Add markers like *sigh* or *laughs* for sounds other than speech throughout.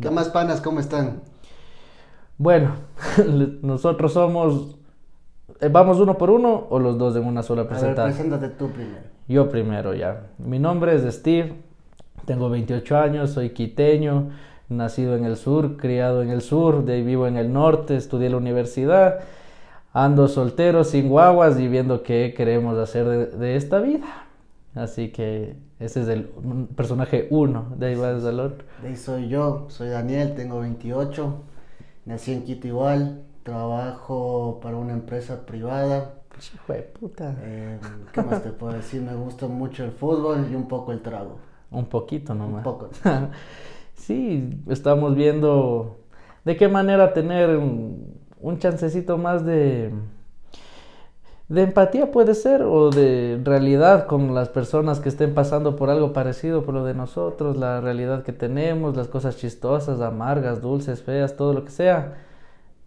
¿Qué más panas? ¿Cómo están? Bueno, *laughs* nosotros somos... eh, ¿Vamos uno por uno o los dos en una sola A ver, presentación? preséntate tú primero. Yo primero ya. Mi nombre es Steve, tengo 28 años, soy quiteño, nacido en el sur, criado en el sur, de ahí vivo en el norte, estudié en la universidad, ando soltero, sin guaguas y viendo qué queremos hacer de, de esta vida. Así que ese es el personaje uno, de ahí va el otro. De ahí soy yo, soy Daniel, tengo 28, nací en Quito igual, trabajo para una empresa privada. Hijo de puta. Eh, ¿Qué más te puedo decir? Me gusta mucho el fútbol y un poco el trago. Un poquito nomás. Un poco. *laughs* sí, estamos viendo de qué manera tener un, un chancecito más de, de empatía puede ser o de realidad con las personas que estén pasando por algo parecido por lo de nosotros, la realidad que tenemos, las cosas chistosas, amargas, dulces, feas, todo lo que sea.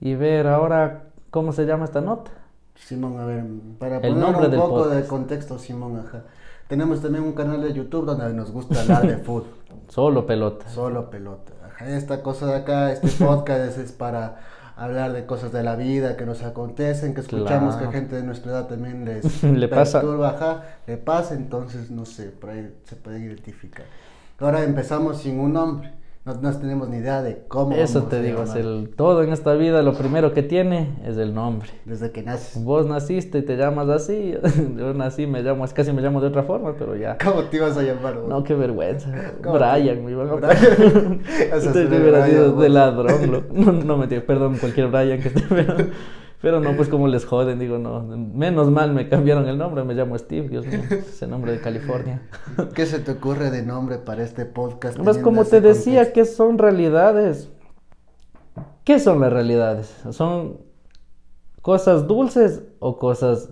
Y ver ahora cómo se llama esta nota. Simón, a ver, para El poner un poco de podcast. contexto, Simón, ajá. Tenemos también un canal de YouTube donde nos gusta hablar de fútbol. *laughs* Solo pelota. Solo pelota. Ajá, esta cosa de acá, este *laughs* podcast es para hablar de cosas de la vida que nos acontecen, que escuchamos Claro. que gente de nuestra edad también les *laughs* Le pasa. ajá, le pasa, entonces no sé, por ahí se puede identificar. Ahora empezamos sin un nombre, no, no tenemos ni idea de cómo. Eso te digo, es el, todo en esta vida lo primero que tiene es el nombre. Desde que naces. Vos naciste y te llamas así, *laughs* yo nací, me llamo, casi me llamo de otra forma, pero ya. ¿Cómo te ibas a llamar? vos? No, qué vergüenza. *laughs* ¿Cómo Brian, me iban a Brian. *laughs* Esa Usted es te una hubiera Brian, de ladrón. lo- No, no me perdón, cualquier Brian que esté, pero, pero no, pues como les joden, digo, no. Menos mal me cambiaron el nombre, me llamo Steve, Dios mío, *laughs* ese nombre de California. ¿Qué se te ocurre de nombre para este podcast? Pues como ese te decía, contexto? ¿qué son realidades? ¿Qué son las realidades? ¿Son cosas dulces o cosas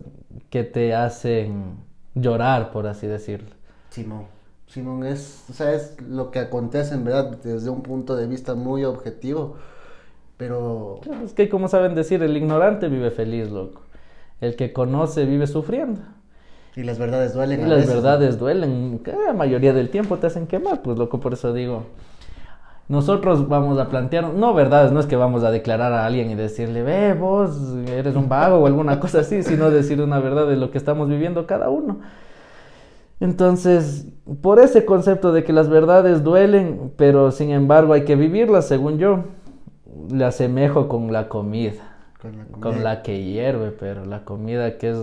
que te hacen llorar, por así decirlo? Simón. Simón es, o sea, es lo que acontece en verdad desde un punto de vista muy objetivo, pero Claro, Es que como saben decir, el ignorante vive feliz, loco. El que conoce vive sufriendo. y las verdades duelen. Y a las veces, ¿no? verdades duelen. que La mayoría del tiempo te hacen quemar, pues loco, por eso digo. Nosotros vamos a plantear, no verdades, no es que vamos a declarar a alguien y decirle, ve, vos eres un vago o alguna cosa así, sino decir una verdad de lo que estamos viviendo cada uno. Entonces, por ese concepto de que las verdades duelen, pero sin embargo hay que vivirlas, según yo, le asemejo con la comida Con la, con la que hierve, pero la comida que es,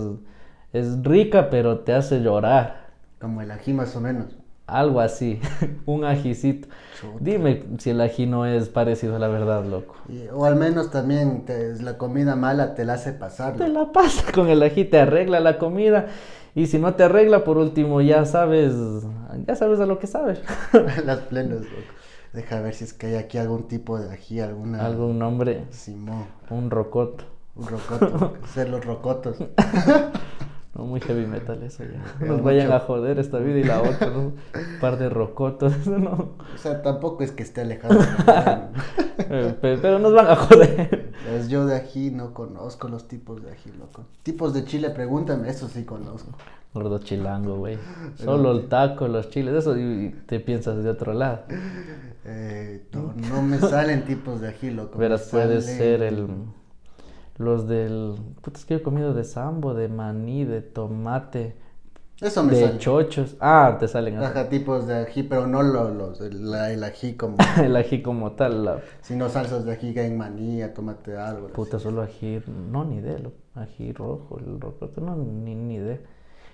es rica, pero te hace llorar. Como el ají más o menos. Algo así, *laughs* un ajicito. Chuta. Dime si el ají no es parecido a la verdad, loco. Y- o al menos también te- la comida mala te la hace pasar. Te la pasa con el ají, te arregla la comida. Y si no te arregla, por último, ya sabes, ya sabes a lo que sabes. *laughs* Las plenas, loco. Deja ver si es que hay aquí algún tipo de ají, alguna... Algún nombre, Simón. un rocoto. Un rocoto. *laughs* ser los rocotos. *laughs* No, muy heavy metal eso ya. Ya, *laughs* Nos vayan a joder esta vida y la otra, ¿no? Un par de rocotos, *laughs* ¿no? O sea, tampoco es que esté alejado. de. *laughs* Eh, pe- Pero nos van a joder. Pues yo de ají no conozco los tipos de ají, loco. Tipos de chile, pregúntame, eso sí conozco. Gordo chilango, güey. Solo el taco, los chiles, eso y te piensas de otro lado. Eh, no, no me salen tipos de ají, loco. Verás, puede salen- ser el. Los del. Puta, es que yo he comido de sambo, de maní, de tomate, Eso me de sale. chochos. Ah, te salen así. Ajá, tipos de ají, pero no lo- los, el, ají como, *laughs* El ají como tal, la sino salsas de ají en manía, tomate algo. así. puta, solo ají. No, ni idea, lo- ají rojo, el rocoto, no, ni, ni idea.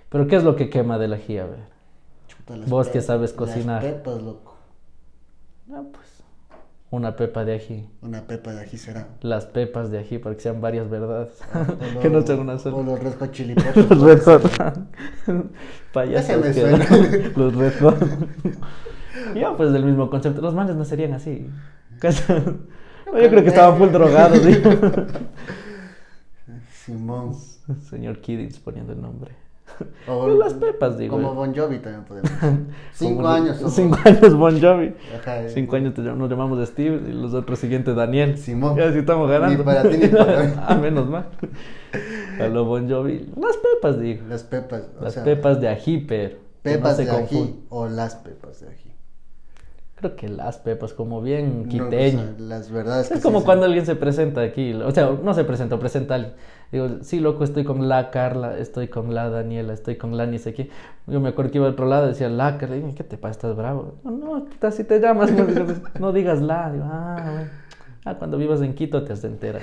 Pero, ¿qué es lo que quema del ají? A ver. Chuta, las Vos que sabes las cocinar. pepas, loco. Ah, pues. Una pepa de ají. Una pepa de ají será. Las pepas de ají, para que sean varias verdades. O *laughs* que no sean una O sola. los red hot chili *laughs* peppers. *laughs* Los Red Hot. Payasos me suena. Los Red Hot. Ya, pues del mismo concepto. Los manes no serían así. No, yo creo que estaban full drogados. ¿sí? Simón. Señor Kiddings poniendo el nombre. O *laughs* Las pepas, digo. Como. Bon Jovi también podemos. *laughs* Cinco Como- años. somos. Cinco años Bon Jovi. Ajá, eh. Cinco años te nos llamamos Steve y los otros siguientes Daniel. Simón. Ya sí estamos ganando. Ni para ti ni para mí. *laughs* ah, menos mal. A lo Bon Jovi. Las pepas, digo. Las pepas. o Las sea, pepas de ají, pero. no Pepas de ají o las pepas de ají. Creo que las pepas, como bien No, quiteño. las verdades que es como sí cuando alguien se presenta aquí, o sea, no se presenta, presenta a alguien. Digo, sí, loco, estoy con la Carla, estoy con la Daniela, estoy con la ni sé qué. Yo me acuerdo que iba al otro lado, decía la Carla, ¿qué te pasa? ¿Estás bravo? No, no, así te llamas, pues, *laughs* no digas la. Digo, ah, bueno. Ah, cuando vivas en Quito te has de enterar.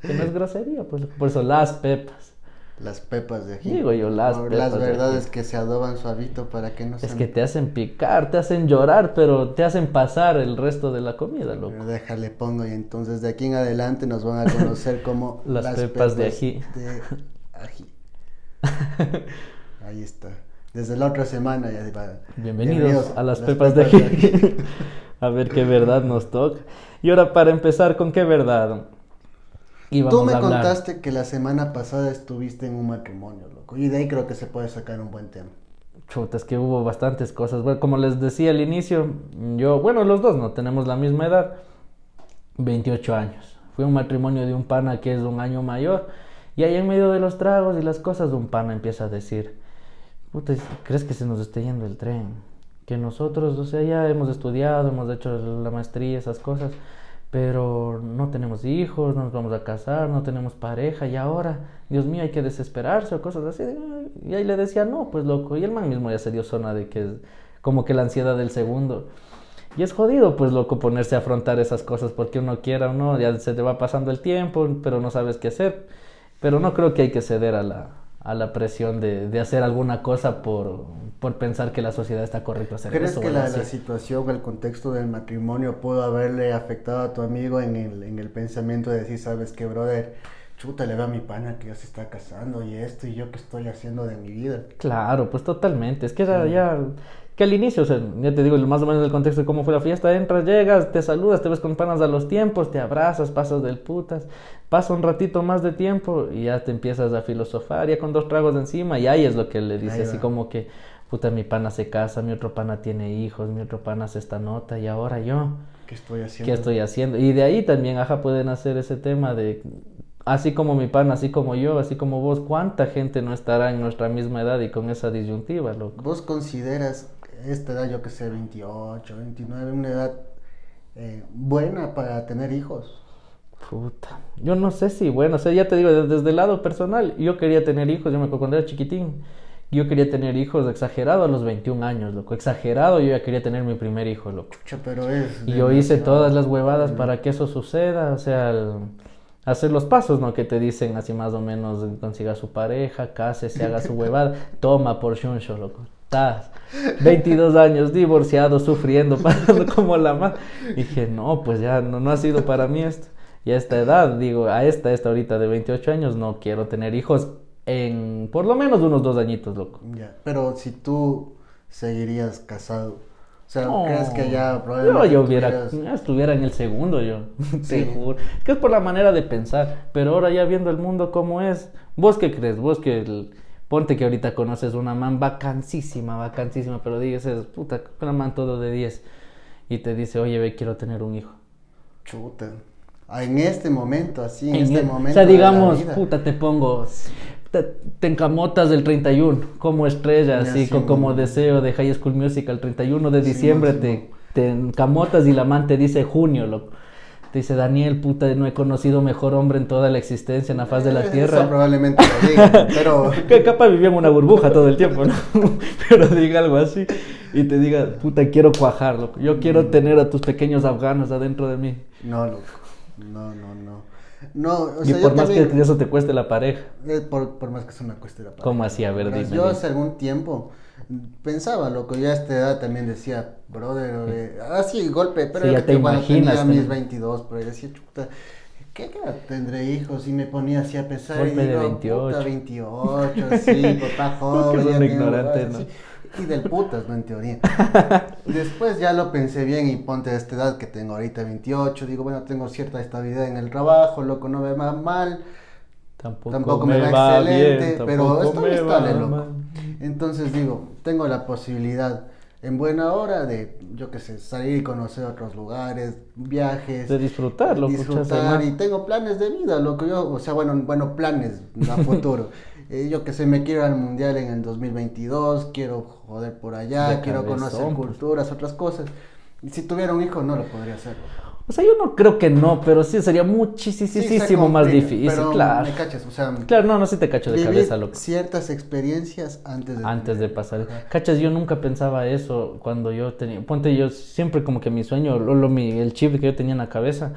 Que no es grosería, pues, por eso las pepas. Las pepas de ají. Digo yo, las O pepas Las de verdades ají. que se adoban suavito para que no Es sean- que te hacen picar, te hacen llorar, pero te hacen pasar el resto de la comida, loco. Pero déjale, pongo y entonces de aquí en adelante nos van a conocer como *laughs* Las pepas de ají. de ají. *laughs* Ahí está. Desde la otra semana ya. Bienvenidos a las pepas de ají. *laughs* A ver qué verdad nos toca. Y ahora para empezar, ¿con qué verdad? Tú me a contaste que la semana pasada estuviste en un matrimonio, loco. Y de ahí creo que se puede sacar un buen tema. Chuta, es que hubo bastantes cosas. Bueno, como les decía al inicio, yo, bueno, los dos no tenemos la misma edad, 28 años. Fue un matrimonio de un pana que es un año mayor. Y ahí en medio de los tragos y las cosas, un pana empieza a decir, puta, ¿crees que se nos esté yendo el tren? Que nosotros, o sea, ya hemos estudiado, hemos hecho la maestría, esas cosas, pero no tenemos hijos, no nos vamos a casar, no tenemos pareja, y ahora, Dios mío, hay que desesperarse o cosas así. Y ahí le decía, no, pues loco, y el man mismo ya se dio zona de que es como que la ansiedad del segundo. Y es jodido, pues, loco, ponerse a afrontar esas cosas porque uno quiera o no, ya se te va pasando el tiempo, pero no sabes qué hacer. Pero no creo que hay que ceder a la, a la presión de, de hacer alguna cosa por, por pensar que la sociedad está correcto hacer ¿Crees eso. que la, la situación, el contexto del matrimonio pudo haberle afectado a tu amigo en el, en el pensamiento de decir, sabes que, brother, chuta, le veo a mi pana que ya se está casando y esto y yo qué estoy haciendo de mi vida? Claro, pues totalmente. Es que era ya. Que al inicio, o sea, ya te digo, más o menos el contexto de cómo fue la fiesta, entras, llegas, te saludas, te ves con panas a los tiempos, te abrazas, pasas del putas, pasa un ratito más de tiempo y ya te empiezas a filosofar, ya con dos tragos de encima, y ahí es lo que le dice, así como que, puta, mi pana se casa, mi otro pana tiene hijos, mi otro pana hace esta nota, y ahora yo. ¿Qué estoy haciendo? ¿Qué estoy haciendo? Y de ahí también, ajá, pueden hacer ese tema de, así como mi pan, así como yo, así como vos, ¿cuánta gente no estará en nuestra misma edad y con esa disyuntiva, loco? ¿Vos consideras esta edad, yo que sé, 28, 29, una edad eh, buena para tener hijos? Puta, yo no sé si, bueno, o sea, ya te digo, desde, desde el lado personal, yo quería tener hijos, yo me acuerdo cuando era chiquitín, yo quería tener hijos exagerado a los 21 años, loco, exagerado, yo ya quería tener mi primer hijo, loco. Chucha, pero es... Y yo hice todas las huevadas para que eso suceda, o sea, el- hacer los pasos, ¿no? Que te dicen así más o menos, consiga su pareja, cásese, *laughs* haga su huevada, toma por shuncho, loco. Tas. 22 años, divorciado, sufriendo, *laughs* pasando como la más. Dije, no, pues ya no, no ha sido para mí esto. Y a esta edad, digo, a esta, esta ahorita de 28 años, no quiero tener hijos en por lo menos unos dos añitos, loco. Ya, pero si tú seguirías casado, o sea, No, ¿crees que ya Yo, probablemente yo hubiera, tuvieras- ya estuviera en el segundo, yo, *laughs* te Sí. juro. Es que es por la manera de pensar, pero ahora ya viendo el mundo como es, ¿vos qué crees? Vos que, el- ponte que ahorita conoces una man vacancísima, vacancísima, pero dices, puta, una man todo de 10, y te dice, oye, ve, quiero tener un hijo. Chuta. Ah, En este momento, así, en, En este el- momento. o sea, digamos, puta, te pongo, te, te encamotas del 31 como estrella, así, sí, co- como mo. deseo de High School Musical, el 31 de diciembre sí, te, te encamotas y la man te dice junio, loco. Te dice, Daniel, puta, no he conocido mejor hombre en toda la existencia, en la faz de la tierra. Eso probablemente lo diga, *laughs* pero. *laughs* Capaz vivía en una burbuja todo el tiempo, ¿no? *laughs* Pero diga algo así y te diga, puta, quiero cuajar, loco. Yo Mm. quiero tener a tus pequeños afganos adentro de mí. No, loco. No, no, no. No, o y sea, por yo más también- que eso te cueste la pareja. Eh, por, por más que sea una cuestión de ¿Cómo así? A ver, dime, Yo hace algún tiempo pensaba, loco, ya a esta edad también decía, brother, eh, así, golpe, pero Sí, ya te que cuando imaginas tenía mis también. 22, pero decía, chuta, ¿qué edad tendré hijos? Y me ponía así a pensar Golpe y de digo, 28. puta, 28, sí, *laughs* papá *laughs* joven. ya guas, ¿no? así. Y del putas, ¿no? En teoría. *laughs* Después ya lo pensé bien y ponte a esta edad que tengo ahorita 28, digo, bueno, tengo cierta estabilidad en el trabajo, loco, no me va mal, Tampoco, Tampoco me va excelente, pero tampoco estoy me estable, va loco. Entonces digo, tengo la posibilidad en buena hora de, yo qué sé, salir y conocer otros lugares, viajes. De disfrutar, loco, disfrutar y tengo planes de vida, loco, yo, o sea, bueno, bueno, planes a *laughs* futuro. Eh, yo que sé, me quiero ir al mundial en el 2022, quiero joder por allá, De quiero cabezón, conocer pues. culturas, otras cosas. Si tuviera un hijo, no lo podría hacer. O sea, yo no creo que no, pero sí sería muchísimo más difícil, pero claro. Me cachas, o sea, Claro, no, no, sí te cacho de cabeza, loco. ciertas experiencias antes de Antes de pasar. Ajá. Cachas, yo nunca pensaba eso cuando yo tenía. Ponte, yo siempre como que mi sueño, lo, lo- mi- el chip que yo tenía en la cabeza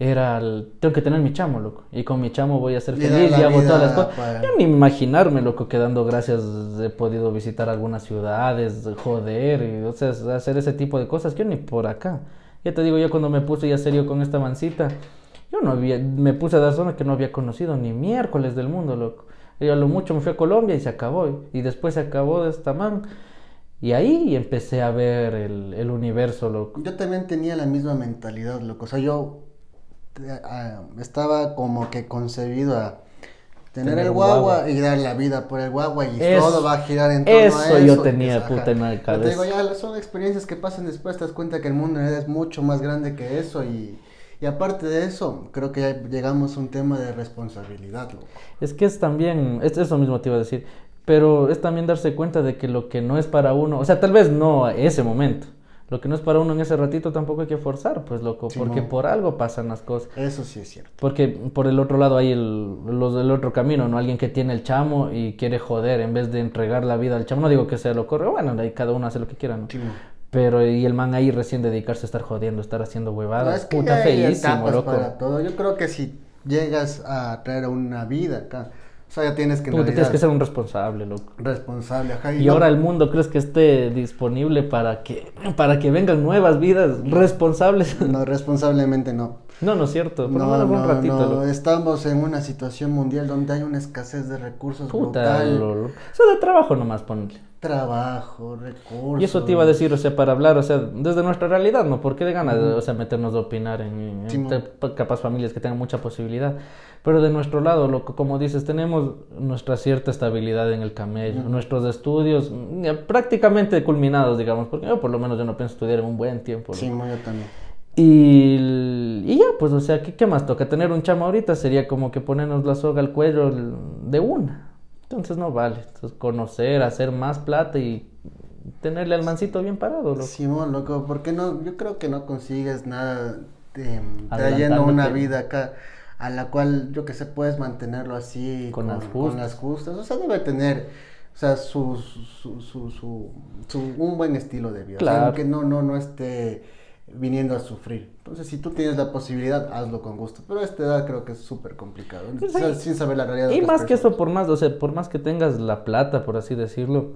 era el, tengo que tener mi chamo, loco. Y con mi chamo voy a ser feliz y hago todas las cosas. para- Yo ni imaginarme, loco, que dando gracias he podido visitar algunas ciudades, joder, y, o sea, hacer ese tipo de cosas. Yo ni por acá. Ya te digo, yo cuando me puse ya serio con esta mancita, yo no había, me puse a dar zona que no había conocido ni miércoles del mundo, loco. Yo a lo mucho me fui a Colombia y se acabó. Y después se acabó de esta man. Y ahí empecé a ver el, el universo, loco. Yo también tenía la misma mentalidad, loco. O sea, yo eh, ah, estaba como que concebido a tener, Tener el guagua, guagua. y dar la vida por el guagua y Eso- todo va a girar en torno a eso eso. yo tenía, puta, en la Pero te digo, cabeza. ya son experiencias que pasan después, te das cuenta que el mundo es mucho más grande que eso y, y aparte de eso, creo que ya llegamos a un tema de responsabilidad, loco. Es que es también, es eso mismo te iba a decir, pero es también darse cuenta de que lo que no es para uno, o sea, tal vez no a ese momento, lo que no es para uno en ese ratito tampoco hay que forzar, pues loco, Sí, porque no. por algo pasan las cosas. Eso sí es cierto. Porque por el otro lado hay el, los del otro camino, ¿no? Alguien que tiene el chamo y quiere joder en vez de entregar la vida al chamo. No digo que sea lo correcto, bueno, ahí cada uno hace lo que quiera, ¿no? Sí, no. Pero y el man ahí recién dedicarse a estar jodiendo, estar haciendo No, huevadas, es que puta feísimo, loco. para todo. Yo creo que si llegas a traer una vida acá, o sea, ya tienes que Puta, tienes que ser un responsable, loco. responsable, ajá. Y no- ahora el mundo crees que esté disponible para que para que vengan nuevas vidas responsables. *laughs* No, responsablemente no. No, no es cierto. Por No, menos un no, ratito. no, estamos en una situación mundial donde hay una escasez de recursos Puta, brutal. lo- lo- Eso de trabajo nomás, ponle. Trabajo, recursos. Y eso te iba a decir, o sea, para hablar, o sea, desde nuestra realidad, ¿no? ¿Por qué de ganas, o sea, meternos a opinar en, Sí, capaz familias que tengan mucha posibilidad? Pero de nuestro lado, lo como dices, tenemos nuestra cierta estabilidad en el camello, nuestros estudios mm, ya prácticamente culminados, digamos, porque yo por lo menos yo no pienso estudiar en un buen tiempo. ¿no? Sí, mo, yo también. Y, y ya, pues, o sea, ¿qué, qué más toca? Tener un chamo ahorita sería como que ponernos la soga al cuello el- de una. Entonces no vale. Entonces conocer, hacer más plata y tenerle al mancito bien parado, loco. Simón, loco, ¿por qué no? Yo creo que no consigues nada de, trayendo una vida acá a la cual, yo que sé, puedes mantenerlo así Con las con las justas. O sea, debe tener, o sea, su, su, su, su, su- un buen estilo de vida. O sea, Claro. que no, no, no esté viniendo a sufrir. Entonces, si tú tienes la posibilidad, hazlo con gusto. Pero a esta edad creo que es súper complicado. Pues sin saber la realidad Y más que eso, por más, o sea, por más que tengas la plata, por así decirlo,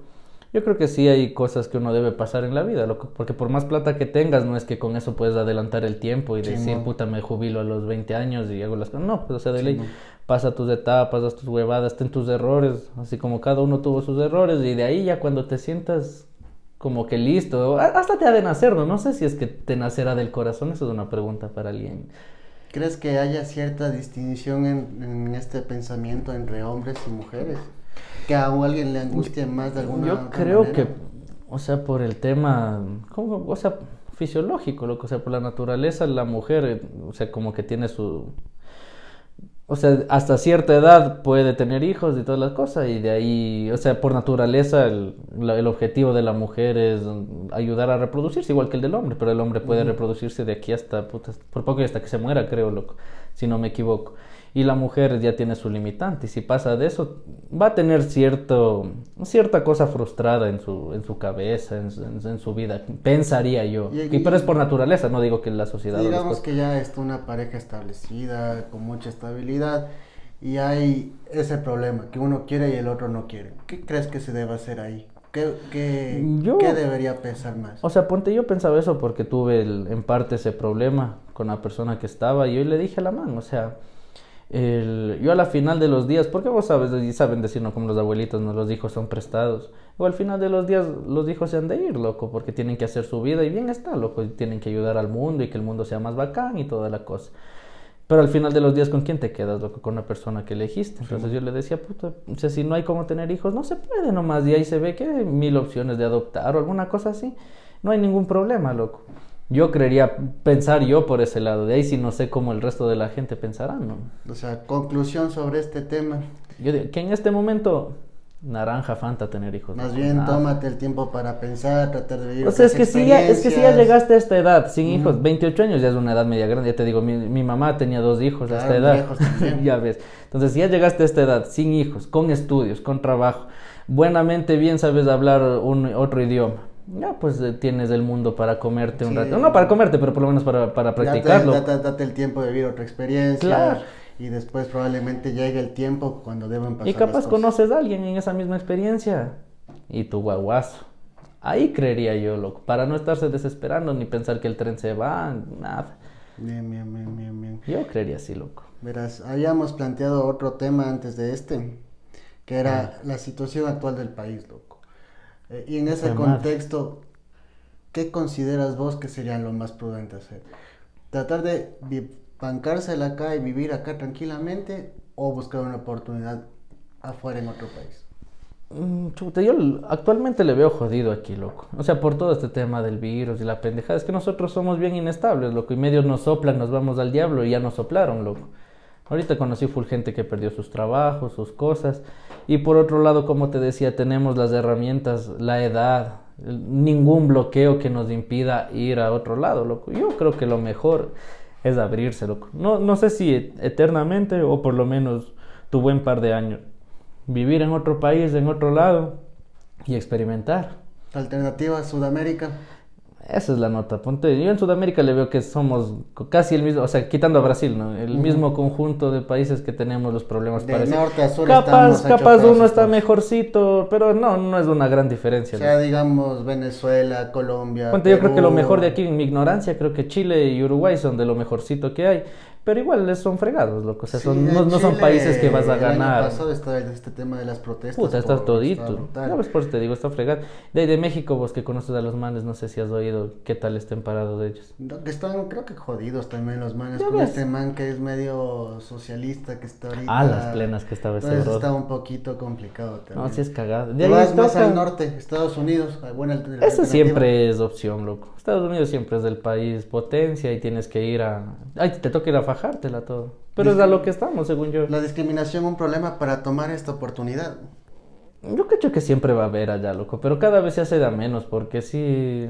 yo creo que sí hay cosas que uno debe pasar en la vida, loco, porque por más plata que tengas, no es que con eso puedes adelantar el tiempo y Sí, decir, no. puta, me jubilo a los 20 años y hago las cosas. No, pues, o sea, de Sí, ley, no. pasa tus etapas, haz tus huevadas, ten tus errores, así como cada uno tuvo sus errores, y de ahí ya cuando te sientas como que listo, hasta te ha de nacer, ¿no? No sé si es que te nacerá del corazón, eso es una pregunta para alguien. ¿Crees que haya cierta distinción en, en este pensamiento entre hombres y mujeres? Que a alguien le angustia más de alguna Yo creo manera? que, o sea, por el tema, ¿cómo? o sea, fisiológico, lo que o sea, por la naturaleza, la mujer, eh, o sea, como que tiene su, o sea, hasta cierta edad puede tener hijos y todas las cosas, y de ahí, o sea, por naturaleza, el, el objetivo de la mujer es ayudar a reproducirse, igual que el del hombre, pero el hombre puede reproducirse de aquí hasta, puta, por poco hasta que se muera, creo, loco, si no me equivoco. Y la mujer ya tiene su limitante, y si pasa de eso, va a tener cierto, cierta cosa frustrada en su, en su cabeza, en, su- en- en su vida, pensaría yo. Y- Y, pero es por naturaleza, no digo que la sociedad... Digamos que ya está una pareja establecida, con mucha estabilidad, y hay ese problema, que uno quiere y el otro no quiere. ¿Qué crees que se debe hacer ahí? ¿Qué, qué, Yo- qué debería pesar más? O sea, ponte, yo pensaba eso porque tuve el- en parte ese problema con la persona que estaba y yo le dije a la man, o sea, el- yo a la final de los días, porque vos sabes, y saben decirnos como los abuelitos, no los hijos son prestados, o al final de los días los hijos se han de ir, loco, porque tienen que hacer su vida y bien está, loco, y tienen que ayudar al mundo y que el mundo sea más bacán y toda la cosa. Pero al final de los días, ¿con quién te quedas, loco? Con la persona que elegiste. Entonces yo le decía, puta, o sea, si no hay cómo tener hijos, no se puede nomás. Y ahí se ve que hay mil opciones de adoptar o alguna cosa así. No hay ningún problema, loco. Yo creería pensar yo por ese lado. De ahí sí no sé cómo el resto de la gente pensará, ¿no? O sea, conclusión sobre este tema. Yo digo que en este momento naranja, Fanta tener hijos. Más loco, bien, nada. tómate el tiempo para pensar, tratar de vivir O sea, es que, si ya, es que si ya llegaste a esta edad sin hijos, Ujú. 28 años ya es una edad media grande, ya te digo, mi, mi mamá tenía dos hijos a esta Claro, edad, viejos *laughs* ya ves. Entonces, si ya llegaste a esta edad sin hijos, con estudios, con trabajo, buenamente bien sabes hablar un, otro idioma, ya pues eh, tienes el mundo para comerte un rato. No para comerte, pero por lo menos para, para practicarlo. Date, date el tiempo de vivir otra experiencia. Claro. Y después probablemente llegue el tiempo cuando deben pasar Y las capaz cosas. conoces a alguien en esa misma experiencia. Y tu guaguazo. Ahí creería yo, loco. Para no estarse desesperando ni pensar que el tren se va, nada. Bien, bien, bien, bien, bien. Yo creería así, loco. Verás, habíamos planteado otro tema antes de este, que era la situación actual del país, loco. Eh, y en ese contexto, ¿qué consideras vos que sería lo más prudente hacer? ¿Tratar de bancársela acá y vivir acá tranquilamente o buscar una oportunidad afuera en otro país? Mm, Chuta, yo actualmente le veo jodido aquí, loco. O sea, por todo este tema del virus y la pendejada. Es que nosotros somos bien inestables, loco. Y medios nos soplan, nos vamos al diablo y ya nos soplaron, loco. Ahorita conocí full gente que perdió sus trabajos, sus cosas. Y por otro lado, como te decía, tenemos las herramientas, la edad, ningún bloqueo que nos impida ir a otro lado, loco. Yo creo que lo mejor es abrirse, loco. No, no sé si et- eternamente o por lo menos tu buen par de años. Vivir en otro país, en otro lado y experimentar. Alternativa Sudamérica. Esa es la nota. Ponte, yo en Sudamérica le veo que somos casi el mismo, o sea, quitando a Brasil, ¿no? El mismo conjunto de países que tenemos los problemas De parecidos. norte a sur Capaz, capaz uno está mejorcito, pero no, no es una gran O diferencia. ¿no? sea, digamos Venezuela, Colombia. Ponte, yo creo que lo mejor de aquí, en mi ignorancia, creo que Chile y Uruguay son de lo mejorcito que hay. Pero igual son fregados, loco. O sea, Sí, son, no, no son países que vas a El año ganar. pasado estaba este tema de las protestas. Puta, está por- todito. está. Ya ves, por eso te digo, está fregado. De de México, vos que conoces a los manes, no sé si has oído qué tal estén parados de ellos. No, que están, creo que jodidos también los manes con ves. este man que es medio socialista que está ahorita. Ah, las plenas que estaba ese está un poquito complicado también. No, si es cagado. De ahí vas más al norte, Estados Unidos, buena Eso siempre es opción, loco. Estados Unidos siempre es del país potencia y tienes que ir a... Ay, te toca ir a fajártela todo. Pero es a lo que estamos, según yo. La discriminación un problema para tomar esta oportunidad. Yo creo que siempre va a haber allá, loco. Pero cada vez se hace de a menos porque sí...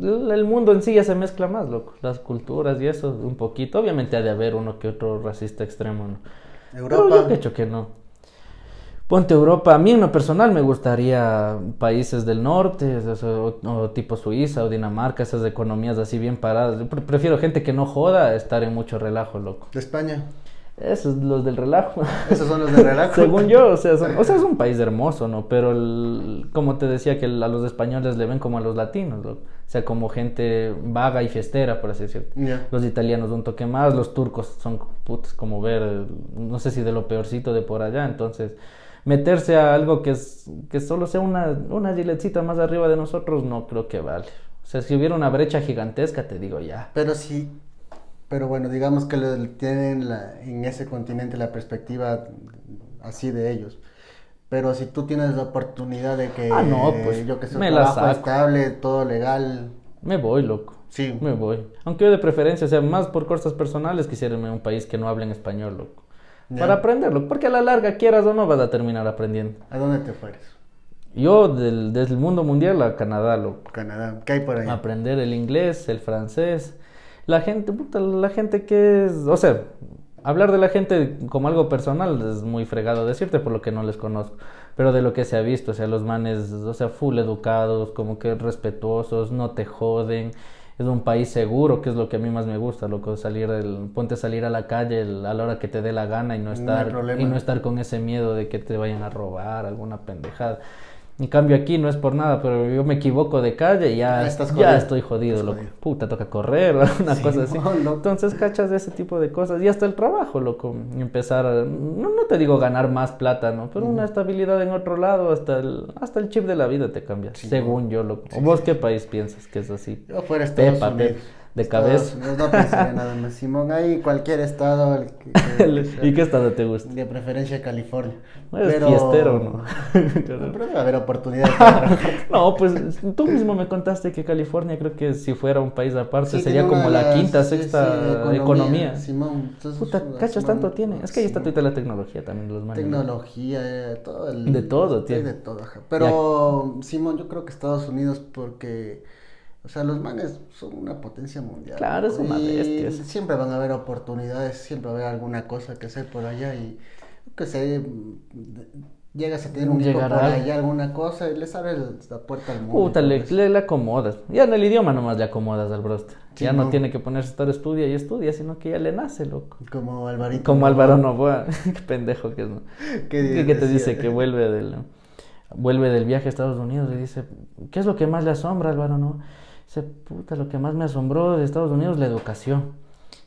El mundo en sí ya se mezcla más, loco. Las culturas y eso, un poquito. Obviamente ha de haber uno que otro racista extremo, ¿no? Pero Europa, yo creo que no. Ponte Europa, a mí en lo personal me gustaría países del norte, o, o tipo Suiza o Dinamarca, esas economías así bien paradas. Yo prefiero gente que no joda a estar en mucho relajo, loco. de España. Esos los del relajo. Esos son los de relajo. *laughs* Según yo, o sea, son- o sea, es un país hermoso, ¿no? Pero el- como te decía, que el- a los españoles le ven como a los latinos, loco. O sea, como gente vaga y fiestera, por así decirlo. Los italianos un toque más, los turcos son putas como ver, no sé si de lo peorcito de por allá, entonces meterse a algo que es que solo sea una una giletcita más arriba de nosotros no creo que vale. O sea, si hubiera una brecha gigantesca, te digo ya. Pero sí, pero bueno, digamos que le- tienen la- en ese continente la perspectiva así de ellos. Pero si tú tienes la oportunidad de que, Ah, no, pues, yo que sé, me la trabajo saco. estable, todo legal, Me voy, loco. sí. Me voy. Aunque yo de preferencia, o sea, más por cosas personales, quisiera irme a un país que no hable en español, loco. Ya. Para aprenderlo, porque a la larga, quieras o no, vas a terminar aprendiendo. ¿A dónde te fueres? Yo, del, desde el mundo mundial a Canadá, loco. Canadá, ¿qué hay por ahí? aprender el inglés, el francés. La gente, puta, la gente que es, o sea, hablar de la gente como algo personal es muy fregado decirte por lo que no les conozco, pero de lo que se ha visto, o sea, los manes, o sea, full educados, como que respetuosos, no te joden. Es un país seguro, que es lo que a mí más me gusta, loco, salir del, ponte a salir a la calle el- a la hora que te dé la gana y no estar, y no estar con ese miedo de que te vayan a robar alguna pendejada. En cambio aquí no es por nada, pero yo me equivoco de calle y ya, estás ya estoy jodido, Estás loco. jodido. Puta, toca correr, *laughs* una Sí, cosa así. no. Entonces cachas de ese tipo de cosas. Y hasta el trabajo, loco. Empezar, a- no, no te digo ganar más plata, ¿no? Pero una estabilidad en otro lado, hasta el, hasta el chip de la vida te cambia. Sí, según yo, loco. Sí, ¿O ¿Vos qué país piensas que es así? Yo fuera Estados Pepa, Unidos. Pepa. De cabeza. No pensaría nada más. Simón, hay cualquier estado. *laughs* el que- ¿Y qué estado te gusta? De preferencia California. ¿No eres fiestero, no? No, *laughs* pero debe haber oportunidades. *laughs* No, pues tú mismo me contaste que California creo que si fuera un país aparte Sí, sería como la quinta, sí, sexta sí, economía. Simón, entonces, Puta, ¿cachas tanto tiene? Es que ahí está toda la tecnología también los manes. ¿no? Tecnología, eh, todo el... De todo tiene. de todo, ajá. Pero, Simón, yo creo que Estados Unidos porque... O sea, los manes son una potencia mundial. Claro, es una y bestia. Siempre van a haber oportunidades, siempre va a haber alguna cosa que hacer por allá y... Que sé, llegas a tener un hijo por allá, alguna cosa, y les abres la puerta al mundo. Puta, le, le, le acomodas. Ya en el idioma nomás le acomodas al broster. Sí, ya no, no. tiene que ponerse a estar estudia y estudia, sino que ya le nace, loco. Como Alvarito. Como Álvaro Novoa. *laughs* Qué pendejo que es, ¿no? *laughs* ¿Qué te dice que vuelve del vuelve del viaje a Estados Unidos y dice, ¿qué es lo que más le asombra, Álvaro Novoa? Dice, puta, lo que más me asombró de Estados Unidos la educación.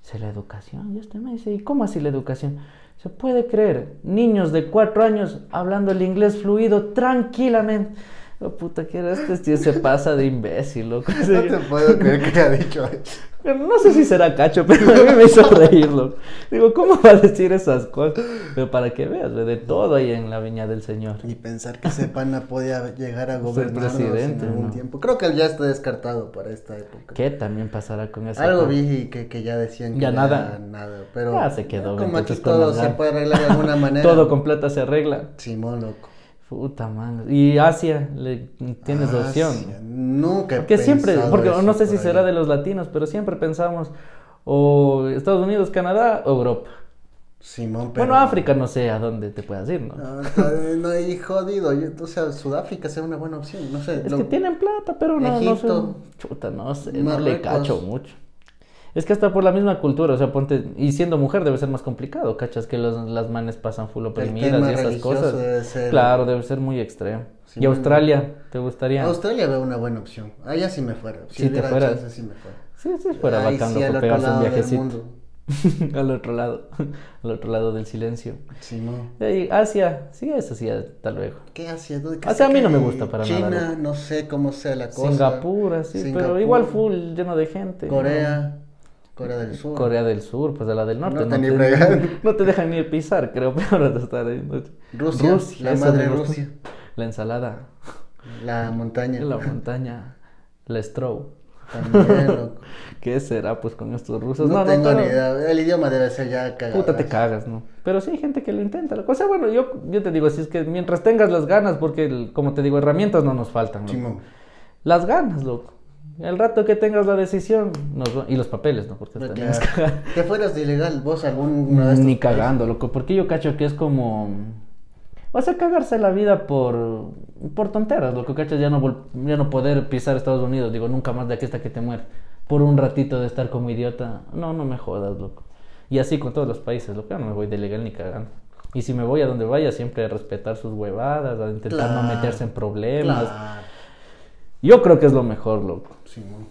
Dice, la educación. Y este me dice, ¿y cómo así la educación? Se puede creer, niños de cuatro años hablando el inglés fluido tranquilamente. Oh, puta, que era este tío se pasa de imbécil, loco. No te puedo creer que haya dicho eso. No sé si será cacho, pero a mí me hizo reírlo. Digo, ¿cómo va a decir esas cosas? Pero para que veas, ve, de todo ahí en la viña del Señor. Y pensar que ese pana podía llegar a presidente, en algún ¿no? tiempo. Creo que él ya está descartado para esta época. ¿Qué también pasará con eso? Algo vi que, que ya decían que Ya nada. nada, pero Ya se quedó, Como aquí todo se puede arreglar de alguna *laughs* manera. Todo con plata se arregla. Simón, loco. Puta man. Y Asia, le, tienes Ah, opción. Nunca he Porque siempre, pensado porque eso no sé si será de los latinos, pero siempre pensamos o Estados Unidos, Canadá o Europa. Simón, pero... Bueno, África no sé a dónde te puedas ir, ¿no? No, está- no, y jodido. yo- o sea, Sudáfrica sería una buena opción. No sé. Es lo- que tienen plata, pero no, no Egipto. sé. Chuta, no sé, no le Marruecos. cacho mucho. Es que hasta por la misma cultura, o sea, ponte, y siendo mujer debe ser más complicado, cachas, que los- las manes pasan full oprimidas y esas cosas. debe ser- Claro, debe ser muy extremo. Sí, ¿Y Australia? ¿Te gustaría? Australia veo una buena opción. Allá sí me fuera. Si Sí te fueras. chance, sí me fuera. Sí, sí, fuera Ahí bacán sí, loco, pegarse un viajecito. mundo. *laughs* al otro lado, *laughs* al otro lado del silencio. Simón. Y Asia, sí, eso sí, hasta luego. ¿Qué Asia? ¿Dónde- Asia a mí no me gusta para China, nada, no sé cómo sea la cosa. Singapur, así, pero Singapur. igual full, lleno de gente. ¿no? Corea. Del Sur. Corea del Sur, pues de la del norte. No No, te ni te, fregan. no te dejan ni pisar, creo, *laughs* peor estar ahí. ¿no? Rusia, la madre. Rusia. La ensalada, La montaña. la montaña, la Stroh. También, loco. *laughs* ¿Qué será pues con estos rusos? No, tengo ni idea. El idioma debe ser ya cagado. Puta, te cagas, ¿no? Pero sí hay gente que lo intenta. O sea, bueno, yo, yo te digo, si es que mientras tengas las ganas, porque, el- como te digo, herramientas no nos faltan, loco. Las ganas, loco. El rato que tengas la decisión, nos y los papeles, ¿no? Porque hasta Claro. tienes que- *laughs* ¿Te fueras de ilegal vos alguna estos Ni cagando, loco, porque yo cacho que es como... Vas a cagarse la vida por, por tonteras, loco, cachas, ya no, ya no poder pisar Estados Unidos, digo, nunca más de aquí hasta que te mueres. Por un ratito de estar como idiota, no, no me jodas, loco. Y así con todos los países, loco, yo no me voy de legal ni cagando. Y si me voy a donde vaya, siempre a respetar sus huevadas, a intentar no Claro, meterse en problemas. Claro. Yo creo que es lo mejor, loco. Simón.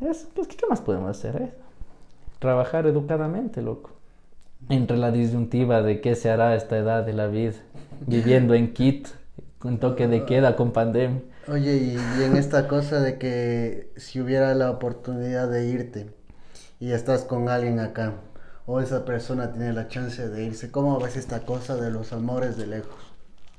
Es, es que, ¿qué más podemos hacer? eh? Trabajar educadamente, loco. Entre la disyuntiva de qué se hará a esta edad de la vida, viviendo en Kit, con toque de queda, con pandemia. Oye, y, y en esta cosa de que si hubiera la oportunidad de irte y estás con alguien acá, o esa persona tiene la chance de irse, ¿cómo ves esta cosa de los amores de lejos?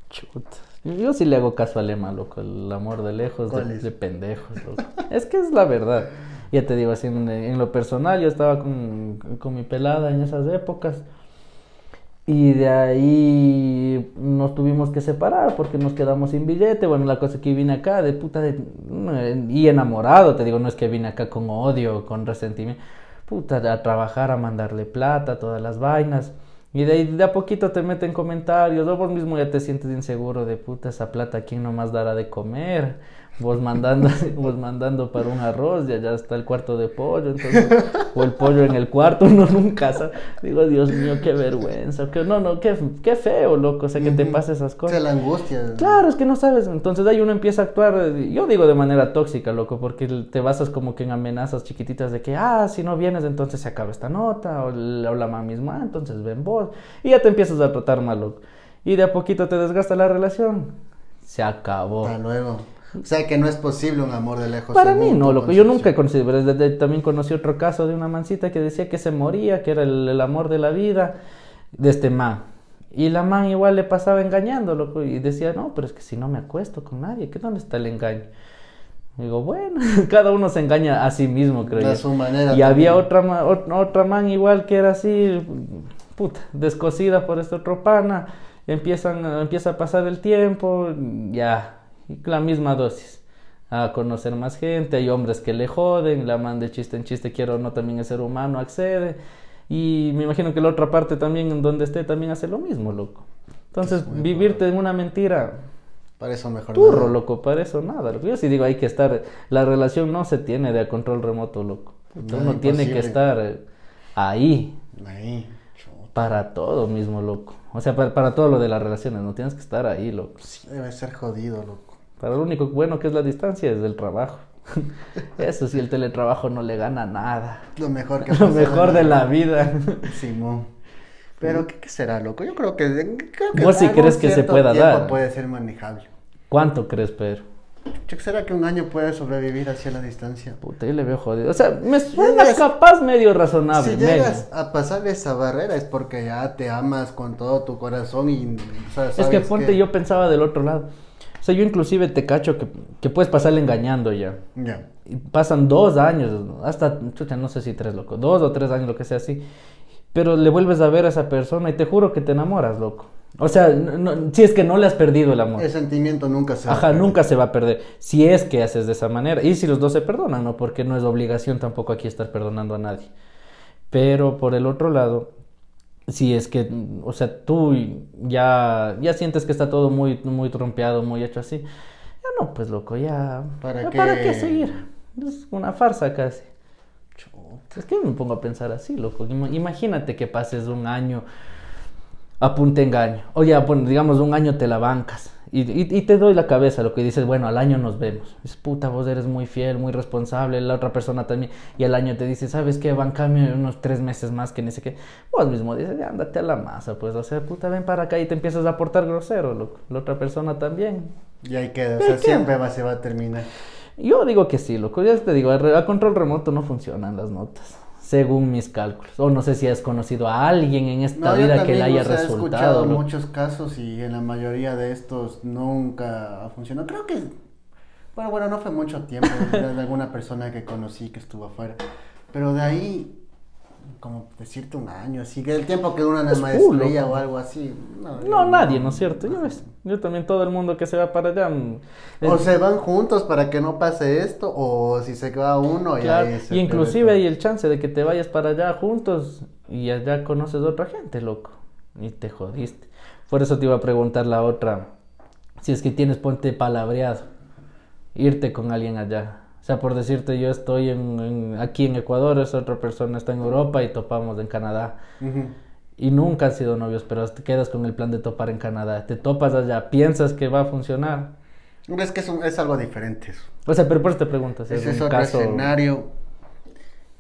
Chuta. Yo sí le hago caso a Lema, loco. El amor de lejos, ¿Cuál de, de pendejos, loco. es que es la verdad. Ya te digo, así en, en lo personal, yo estaba con, con mi pelada en esas épocas. Y de ahí nos tuvimos que separar porque nos quedamos sin billete. Bueno, la cosa es que vine acá de puta de... Y enamorado, te digo, no es que vine acá con odio, con resentimiento. Puta, a trabajar, a mandarle plata, todas las vainas. Y de de a poquito te meten comentarios, o vos mismo ya te sientes inseguro de puta esa plata, ¿quién nomás dará de comer? Vos mandando, *laughs* vos mandando para un arroz, ya, ya está el cuarto de pollo, entonces, o el pollo en el cuarto, *laughs* uno nunca sabe. Digo, Dios mío, qué vergüenza, que no, no, qué, qué feo, loco, o sea, que te pase esas O cosas. sea, la angustia. Claro, es que no sabes. Entonces ahí uno empieza a actuar, eh, yo digo de manera tóxica, loco, porque te basas como que en amenazas chiquititas de que, ah, si no vienes, entonces se acaba esta nota, o habla mamá misma, "Ah, entonces ven vos. Y ya te empiezas a tratar mal, loco. Y de a poquito te desgasta la relación. Se acabó. Hasta luego. O sea que no es posible un amor de lejos. Para mí no, loco. Yo nunca conocido, pero desde- también conocí otro caso de una mancita que decía que se moría, que era el, el amor de la vida de este man. Y la man igual le pasaba engañando, loco, y decía, no, pero es que si no me acuesto con nadie, ¿qué dónde está el engaño? Digo, bueno, *laughs* cada uno se engaña a sí mismo, creo De su manera Y había otra, otra man igual que era así, puta, descosida por este otro pana. Empiezan, empieza a pasar el tiempo, ya, la misma dosis. A conocer más gente, hay hombres que le joden, la man de chiste en chiste, quiero o no, también es ser humano, accede. Y me imagino que la otra parte también, en donde esté, también hace lo mismo, loco. Entonces, vivirte en una mentira, Para eso mejor. turro, nada. loco, para eso nada. loco. Yo sí digo, hay que estar, la relación no se tiene de a control remoto, loco. No, Uno tiene que estar eh, ahí, Ahí. chuta. para todo mismo, loco. O sea, para, para todo lo de las relaciones, no tienes que estar ahí, loco. Sí, debe ser jodido, loco. Para lo único bueno que es la distancia es el trabajo. *laughs* Eso sí, el teletrabajo no le gana nada. Lo mejor que *laughs* Lo mejor de la vida. *laughs* Simón. Pero, ¿qué, qué será, loco? Yo creo que. Creo que ¿Vos sí algún crees que se pueda dar? puede ser manejable. ¿Cuánto crees, Pedro? ¿Será que un año puede sobrevivir hacia la distancia? Puta, yo le veo jodido. O sea, me suena Llegas- capaz medio razonable. si medio. llegas a pasar esa barrera es porque ya te amas con todo tu corazón y. o sea, Es que sabes ponte, yo pensaba del otro lado. O sea, yo inclusive te cacho que, que puedes pasarle engañando ya. Ya. Y pasan dos años, hasta, chucha, no sé si tres, loco. Dos o tres años, lo que sea así. Pero le vuelves a ver a esa persona y te juro que te enamoras, loco. O sea, no- si es que no le has perdido el amor. El sentimiento nunca se va a Ajá, nunca se va a perder. Si es que haces de esa manera. Y si los dos se perdonan, ¿no? Porque no es obligación tampoco aquí estar perdonando a nadie. Pero por el otro lado, si es que, o sea, tú ya, ya sientes que está todo muy, muy trompeado, muy hecho así. Ya no, pues loco, ya. ¿Para ya qué? ¿Para qué seguir? Es una farsa casi. Chuta. Es que me pongo a pensar así, loco. Ima- Imagínate que pases un año a punta engaño. O ya, bueno, digamos, un año te la bancas. Y, y- y te doy la cabeza, lo que dices, bueno, al año nos vemos. Es puta, vos eres muy fiel, muy responsable, la otra persona también. Y al año te dice, ¿sabes qué? Bancame unos tres meses más que ni sé qué. Vos mismo dices, ya, ándate a la masa, pues. O sea, puta, ven para acá y te empiezas a portar grosero, loco. La otra persona también. Y ahí queda. O ¿Y sea, siempre va, se va a terminar. Yo digo que sí, loco. Ya te digo, a, a control remoto no funcionan las notas, según mis cálculos. O no sé si has conocido a alguien en esta No, vida que le haya o sea, He resultado. escuchado loco. muchos casos y en la mayoría de estos nunca ha funcionado. Creo que, bueno, bueno, no fue mucho tiempo de alguna persona que conocí que estuvo afuera. Pero de ahí, como decirte un año, así que el tiempo que una Es la maestría loco. o algo así. No, nadie, ¿no es cierto? Yo, ves, yo también, todo el mundo que se va para allá. mm, O se van juntos para que no pase esto, o si se va uno, y claro, ahí se y inclusive hay el chance de que te vayas para allá juntos y allá conoces a otra gente, loco. Y te jodiste. Por eso te iba a preguntar la otra. Si es que tienes ponte palabreado, irte con alguien allá. O sea, por decirte, yo estoy en, en- aquí en Ecuador, esa otra persona está en Europa y topamos en Canadá. Y nunca han sido novios, pero te quedas con el plan de topar en Canadá. Te topas allá, piensas que va a funcionar. Es que es, un- es algo diferente eso. O sea, pero por eso te pregunto. si es es un otro caso... escenario.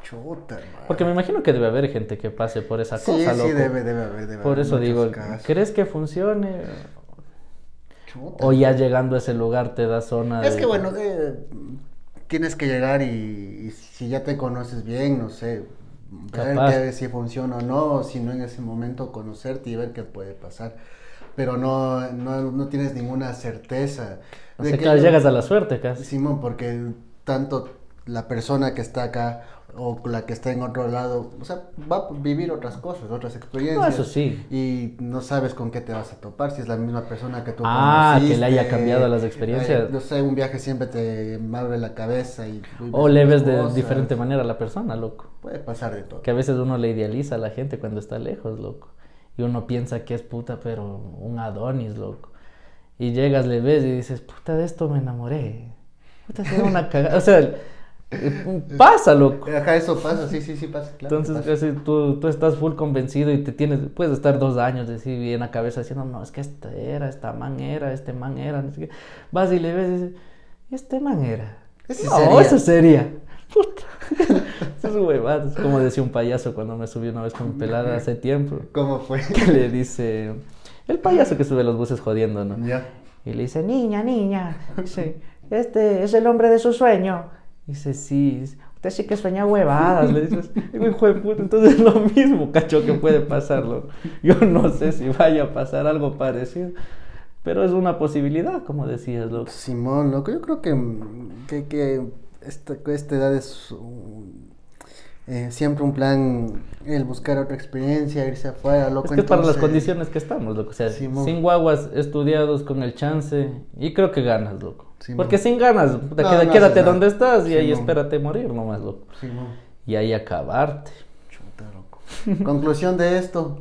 Chuta, hermano. Porque me imagino que debe haber gente que pase por esa Sí, cosa, sí, loco. debe, debe haber. Debe Por haber eso muchos digo, casos. ¿crees que funcione? Chuta. O ya llegando a ese lugar te da zona Es de- que bueno, eh, tienes que llegar y, y si ya te conoces bien, no sé, ver que si funciona o no, o si no en ese momento conocerte y ver qué puede pasar. Pero no, no, no tienes ninguna certeza. O de sea, que claro, no- llegas a la suerte casi. Simón, porque tanto la persona que está acá o la que está en otro lado, o sea, va a vivir otras cosas, otras experiencias. No, eso sí. Y no sabes con qué te vas a topar, si es la misma persona que tú Ah, que le haya cambiado las experiencias. eh, no sé, un viaje siempre te abre la cabeza y... O le ves de cosas. diferente manera a la persona, loco. Puede pasar de todo. Que a veces uno le idealiza a la gente cuando está lejos, loco. Y uno piensa que es puta, pero un Adonis, loco. Y llegas, le ves y dices, puta, de esto me enamoré. Puta, será una *laughs* cagada. O sea, eh, *laughs* pasa, loco. Ajá, eso pasa, sí, sí, sí pasa, claro. Entonces, pasa. tú, tú estás full convencido y te tienes, puedes estar dos años así en la cabeza diciendo, no, es que esta era, esta man era, este man era, no sé qué. Vas y le ves y dices, este man era. Ese no, sería. eso sería. *laughs* Puta. Eso es huevada. Es como decía un payaso cuando me subí una vez con mi pelada hace tiempo. ¿Cómo fue? *laughs* Que le dice, el payaso que sube los buses jodiendo, ¿no? ya. Y le dice, niña, niña, dice, este es el hombre de su sueño. Dice, sí, usted sí que sueña huevadas, le dices, hijo de puta, entonces es lo mismo, cacho, que puede pasarlo. Yo no sé si vaya a pasar algo parecido, pero es una posibilidad, como decías, loco. Simón, loco, yo creo que, que, que esta, esta edad es un- eh, siempre un plan, el buscar otra experiencia, irse afuera, loco. Es que es para las entonces- condiciones que estamos, loco. O sea, Simón. sin guaguas, estudiados, con el chance. Y creo que ganas, loco. Porque sin ganas, No, no quédate donde estás y ahí espérate morir nomás, loco. Y ahí acabarte. chuta, loco. *laughs* Conclusión de esto,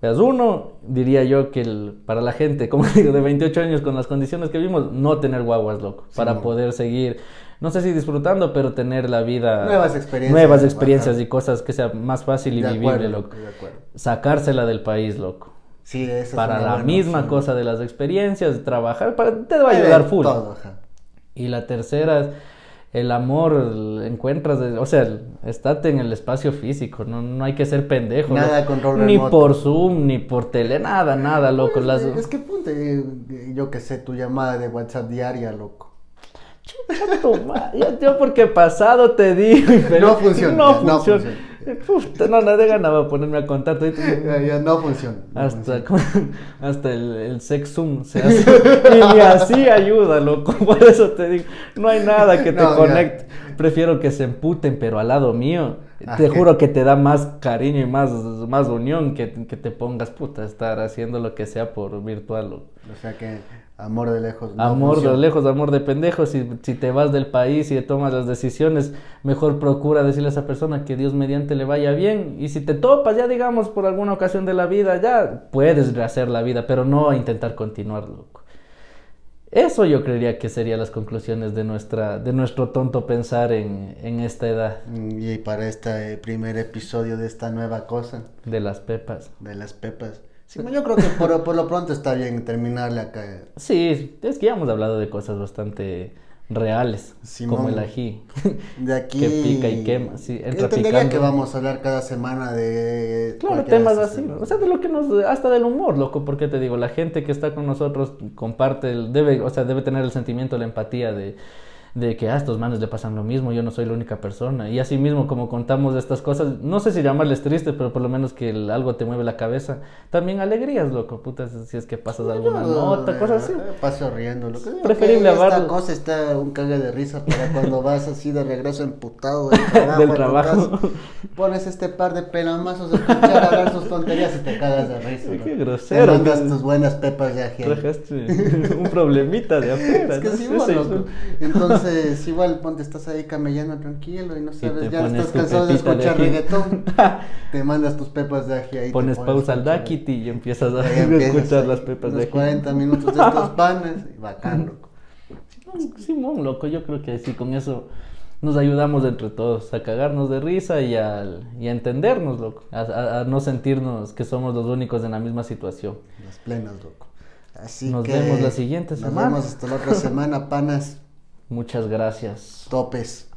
Pues uno, diría yo que el- para la gente, como *laughs* digo, de 28 años con las condiciones que vimos, no tener guaguas, loco. para poder seguir, no sé si disfrutando, pero tener la vida. Nuevas experiencias, Nuevas experiencias y cosas que sea más fácil y de vivible, acuerdo, loco. de. Sacársela del país, loco. Sí, para la misma opción. cosa de las experiencias, trabajar, para, te va a Eh, ayudar full. Todo. Y la tercera es el amor, encuentras, o sea, estate en el espacio físico, no, no hay que ser pendejo. Nada loco. control Ni remoto. por Zoom, ni por tele, nada, nada, loco. Pues, las- Es que ponte, eh, yo que sé, tu llamada de WhatsApp diaria, loco. Yo porque pasado te digo. *laughs* infeliz. No funciona, No no funciona. Puta, no, no de gana va a ponerme a contar. Ya, ya no funciona. no Hasta, funciona. *laughs* hasta el, el sex zoom se hace. Y ni así ayuda, loco. *laughs* Por eso te digo, no hay nada que te No, ya. Prefiero que se emputen, pero al lado mío, Ah, te juro que te da más cariño y más, más unión que, que te pongas, puta, a estar haciendo lo que sea por virtual. O sea que amor de lejos. no Amor de lejos, amor de pendejos. Si, si te vas del país y tomas las decisiones, mejor procura decirle a esa persona que Dios mediante le vaya bien. Y si te topas, ya digamos, por alguna ocasión de la vida, ya puedes rehacer la vida, pero no intentar continuar, loco. Eso yo creería que serían las conclusiones de, nuestra, de nuestro tonto pensar en, en esta edad Mm, Y para este primer episodio de esta nueva cosa, de las pepas. de las pepas. Sí, yo creo que por, por lo pronto está bien terminarle acá. Sí, es que ya hemos hablado de cosas bastante reales, Simón. como el ají. De aquí. Que pica y quema, sí, entra Entendería picando. que vamos a hablar cada semana de. Claro, temas así, o sea, de lo que nos, hasta del humor, loco, porque te digo, la gente que está con nosotros comparte, el- debe, o sea, debe tener el sentimiento, la empatía de, de que a estos manes le pasan lo mismo, yo no soy la única persona, y así mismo como contamos estas cosas, no sé si llamarles tristes, pero por lo menos que el- algo te mueve la cabeza, también alegrías, loco, puta, si es que pasas alguna Yo, nota, eh, cosas así. Paso riendo. Lo que digo Preferible que esta cosa está un cague de risa para *laughs* cuando vas así de regreso emputado del *laughs* trabajo. Del trabajo. Pones este par de pelamazos a escuchar hablar sus tonterías y te cagas de risa. ¿no? Qué grosero, Te mandas que- tus buenas pepas de ají. Trajaste *laughs* un problemita de afuera. Es que ¿no? sí, bueno, sí, loco. Entonces, igual ponte, estás ahí camellando tranquilo y no sabes, ya estás cansado de de escuchar ají. reggaetón. *laughs* te mandas tus pepas de ají ahí. Pones pones pausa al. Dakity y empiezas a *laughs* empiezas escuchar las pepas de ají. 40 minutos de estos *laughs* panes y bacán, loco. Simón, loco, yo creo que sí, con eso nos ayudamos entre todos a cagarnos de risa y a, y a entendernos, loco, a, a- a no sentirnos que somos los únicos en la misma situación. Las plenas, loco. Así Nos que vemos la siguiente nos semana. vemos hasta la otra semana, panas, Muchas gracias. topes.